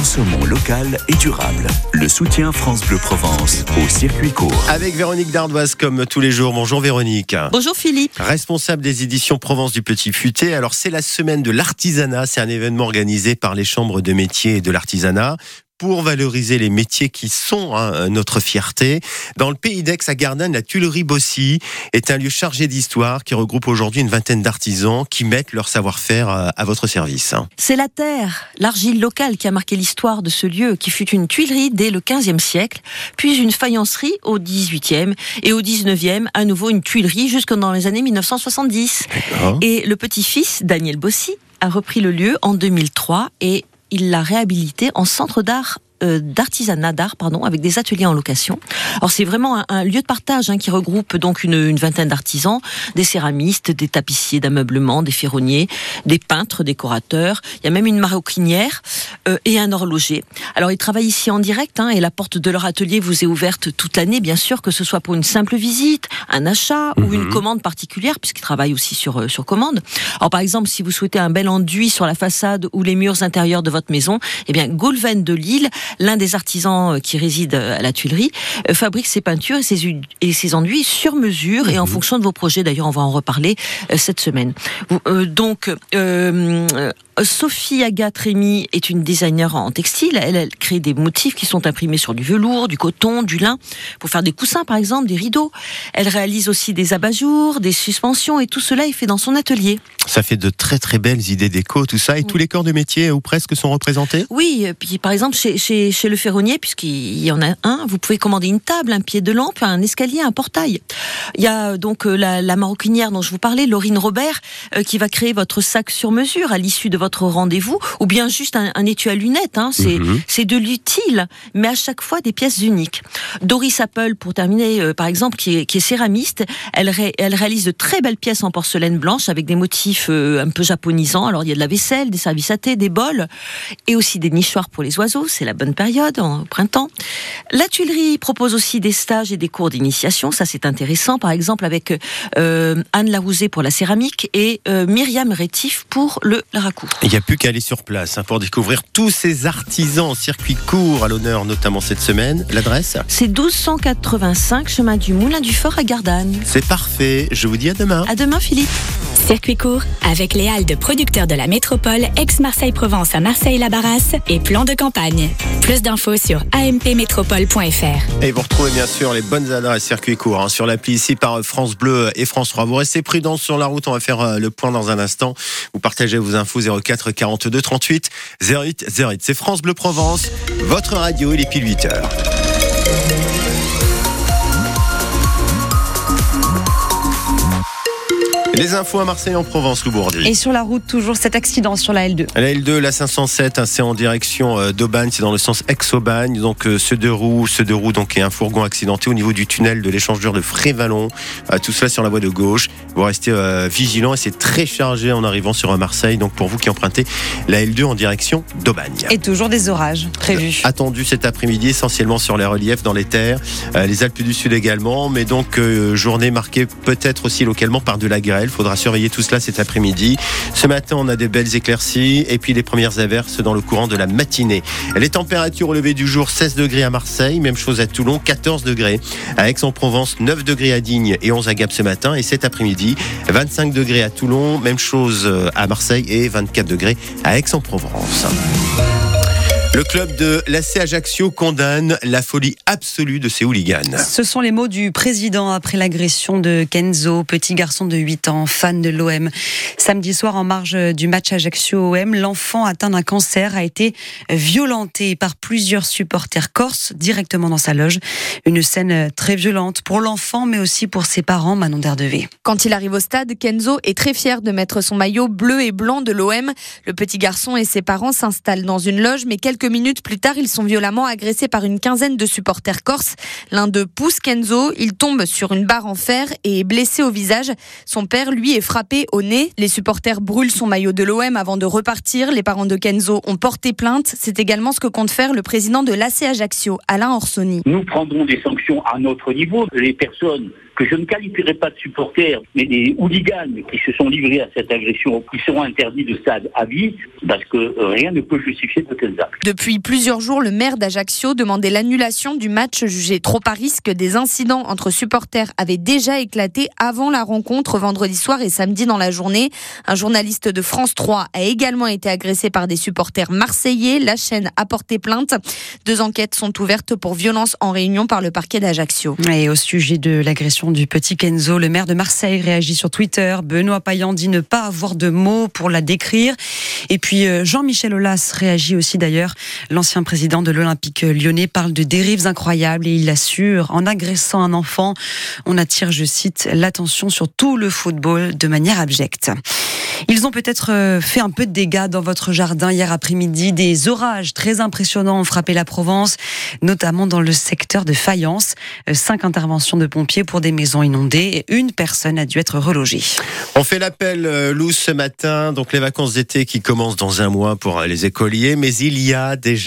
Consommons local et durable. Le soutien France Bleu Provence au circuit court. Avec Véronique Dardoise comme tous les jours. Bonjour Véronique. Bonjour Philippe. Responsable des éditions Provence du Petit Futé. Alors c'est la semaine de l'artisanat. C'est un événement organisé par les chambres de métiers et de l'artisanat pour valoriser les métiers qui sont hein, notre fierté. Dans le pays d'Aix à Gardanne, la Tuilerie Bossy est un lieu chargé d'histoire qui regroupe aujourd'hui une vingtaine d'artisans qui mettent leur savoir-faire euh, à votre service. C'est la terre, l'argile locale qui a marqué l'histoire de ce lieu qui fut une tuilerie dès le 15e siècle, puis une faïencerie au 18e et au 19e, à nouveau une tuilerie jusque dans les années 1970. Et le petit-fils, Daniel Bossy, a repris le lieu en 2003 et il l'a réhabilité en centre d'art d'artisanat d'art, pardon, avec des ateliers en location. Alors c'est vraiment un, lieu de partage hein, qui regroupe donc une, vingtaine d'artisans, des céramistes, des tapissiers d'ameublement, des ferronniers, des peintres, décorateurs. Il y a même une maroquinière euh, et un horloger. Alors ils travaillent ici en direct hein, et la porte de leur atelier vous est ouverte toute l'année, bien sûr, que ce soit pour une simple visite, un achat ou une mhm. commande particulière, puisqu'ils travaillent aussi sur euh, sur commande. Alors par exemple, si vous souhaitez un bel enduit sur la façade ou les murs intérieurs de votre maison, eh bien Goulven de Lille l'un des artisans euh, qui réside euh, à la Tuilerie, euh, fabrique ses peintures et ses, et ses enduits sur mesure et en mhm. fonction de vos projets. D'ailleurs, on va en reparler cette semaine. donc, Sophie Agathe Rémy est une designer en textile. Elle, elle, crée des motifs qui sont imprimés sur du velours, du coton, du lin, pour faire des coussins par exemple, des rideaux. Elle réalise aussi des abat-jours, des suspensions et tout cela est fait dans son atelier. Ça fait de très très belles idées déco, tout ça. Et tous les corps de métier ou presque sont représentés? Oui, puis par exemple chez, chez, chez le ferronnier, puisqu'il y en a un, vous pouvez commander une table, un pied de lampe, un escalier, un portail. Il y a donc euh, la, la maroquinière dont je vous parlais, Laurine Robert, euh, qui va créer votre sac sur mesure à l'issue de votre rendez-vous, ou bien juste un, étui à lunettes. Hein. Mhm. C'est de l'utile, mais à chaque fois des pièces uniques. Doris Apple, pour terminer, euh, par exemple, qui est, céramiste, elle, elle réalise de très belles pièces en porcelaine blanche avec des motifs euh, un peu japonisants. Alors il y a de la vaisselle, des services à thé, des bols, et aussi des nichoirs pour les oiseaux. C'est la bonne période, au printemps. La Tuilerie propose aussi des stages et des cours d'initiation. Ça, c'est intéressant. Par exemple, avec euh, Anne Larouzé pour la céramique et Myriam Rétif pour le racourt. Il n'y a plus qu'à aller sur place hein, pour découvrir tous ces artisans en circuit court à l'honneur, notamment cette semaine. L'adresse C'est 1285 chemin du Moulin du Fort à Gardanne. C'est parfait. Je vous dis à demain. À demain, Philippe. Circuit court avec les halles de producteurs de la métropole ex-Marseille-Provence à Marseille-la-Barrasse et plan de campagne. Plus d'infos sur ampmétropole.fr. Et vous retrouvez bien sûr les bonnes adresses circuit court hein, sur l'appli ici par France Bleu et France 3. Vous restez prudents sur la route. On va faire euh, le point dans un instant. Vous partagez vos infos 04 42 38 08 08. C'est France Bleu Provence, votre radio, il est pile 8 heures. Les infos à Marseille en Provence, Loubourdi. Et sur la route, toujours cet accident sur la L2. La L2, la 507, hein, c'est en direction euh, d'Aubagne, c'est dans le sens ex-Aubagne. Donc euh, ce deux roues, ce deux roues, donc et un fourgon accidenté au niveau du tunnel de l'échangeur de Frévalon. Euh, tout cela sur la voie de gauche. Vous restez vigilant et c'est très chargé en arrivant sur Marseille. Donc pour vous qui empruntez la L2 en direction d'Aubagne. Et toujours des orages prévus. Attendus cet après-midi, essentiellement sur les reliefs, dans les terres, les Alpes du Sud également. Mais donc journée marquée peut-être aussi localement par de la grêle. Il faudra surveiller tout cela cet après-midi. Ce matin, on a des belles éclaircies et puis les premières averses dans le courant de la matinée. Les températures au du jour, 16 degrés à Marseille, même chose à Toulon, 14 degrés. À Aix-en-Provence, 9 degrés à Digne et 11 à Gap ce matin. Et cet après-midi, 25 degrés à Toulon, même chose à Marseille et 24 degrés à Aix-en-Provence. Le club de l'AC Ajaccio condamne la folie absolue de ses hooligans. Ce sont les mots du président après l'agression de Kenzo, petit garçon de 8 ans, fan de l'OM. Samedi soir, en marge du match Ajaccio-OM, l'enfant atteint d'un cancer a été violenté par plusieurs supporters corses directement dans sa loge. Une scène très violente pour l'enfant, mais aussi pour ses parents, Manon Derdevé. Quand il arrive au stade, Kenzo est très fier de mettre son maillot bleu et blanc de l'OM. Le petit garçon et ses parents s'installent dans une loge, mais quelques Quelques minutes plus tard, ils sont violemment agressés par une quinzaine de supporters corses. L'un d'eux pousse Kenzo, il tombe sur une barre en fer et est blessé au visage. Son père, lui, est frappé au nez. Les supporters brûlent son maillot de l'OM avant de repartir. Les parents de Kenzo ont porté plainte. C'est également ce que compte faire le président de l'AC Ajaccio, Alain Orsoni. Nous prendrons des sanctions à notre niveau. Les personnes que je ne qualifierai pas de supporters, mais des hooligans qui se sont livrés à cette agression, qui seront interdits de stade à vie, parce que rien ne peut justifier de tels actes. Depuis plusieurs jours, le maire d'Ajaccio demandait l'annulation du match jugé trop à risque. Des incidents entre supporters avaient déjà éclaté avant la rencontre vendredi soir et samedi dans la journée. Un journaliste de France 3 a également été agressé par des supporters marseillais. La chaîne a porté plainte. Deux enquêtes sont ouvertes pour violence en réunion par le parquet d'Ajaccio. Et au sujet de l'agression du petit Kenzo, le maire de Marseille réagit sur Twitter. Benoît Payan dit ne pas avoir de mots pour la décrire. Et puis euh, Jean-Michel Aulas réagit aussi d'ailleurs. L'ancien président de l'Olympique lyonnais parle de dérives incroyables et il assure en agressant un enfant, on attire, je cite, l'attention sur tout le football de manière abjecte. Ils ont peut-être euh, fait un peu de dégâts dans votre jardin hier après-midi. Des orages très impressionnants ont frappé la Provence, notamment dans le secteur de Fayence. Euh, cinq interventions de pompiers pour des maisons inondées une personne a dû être relogée. On fait l'appel, euh, Lou, ce matin. Donc les vacances d'été qui commencent dans un mois pour les écoliers, mais il y a déjà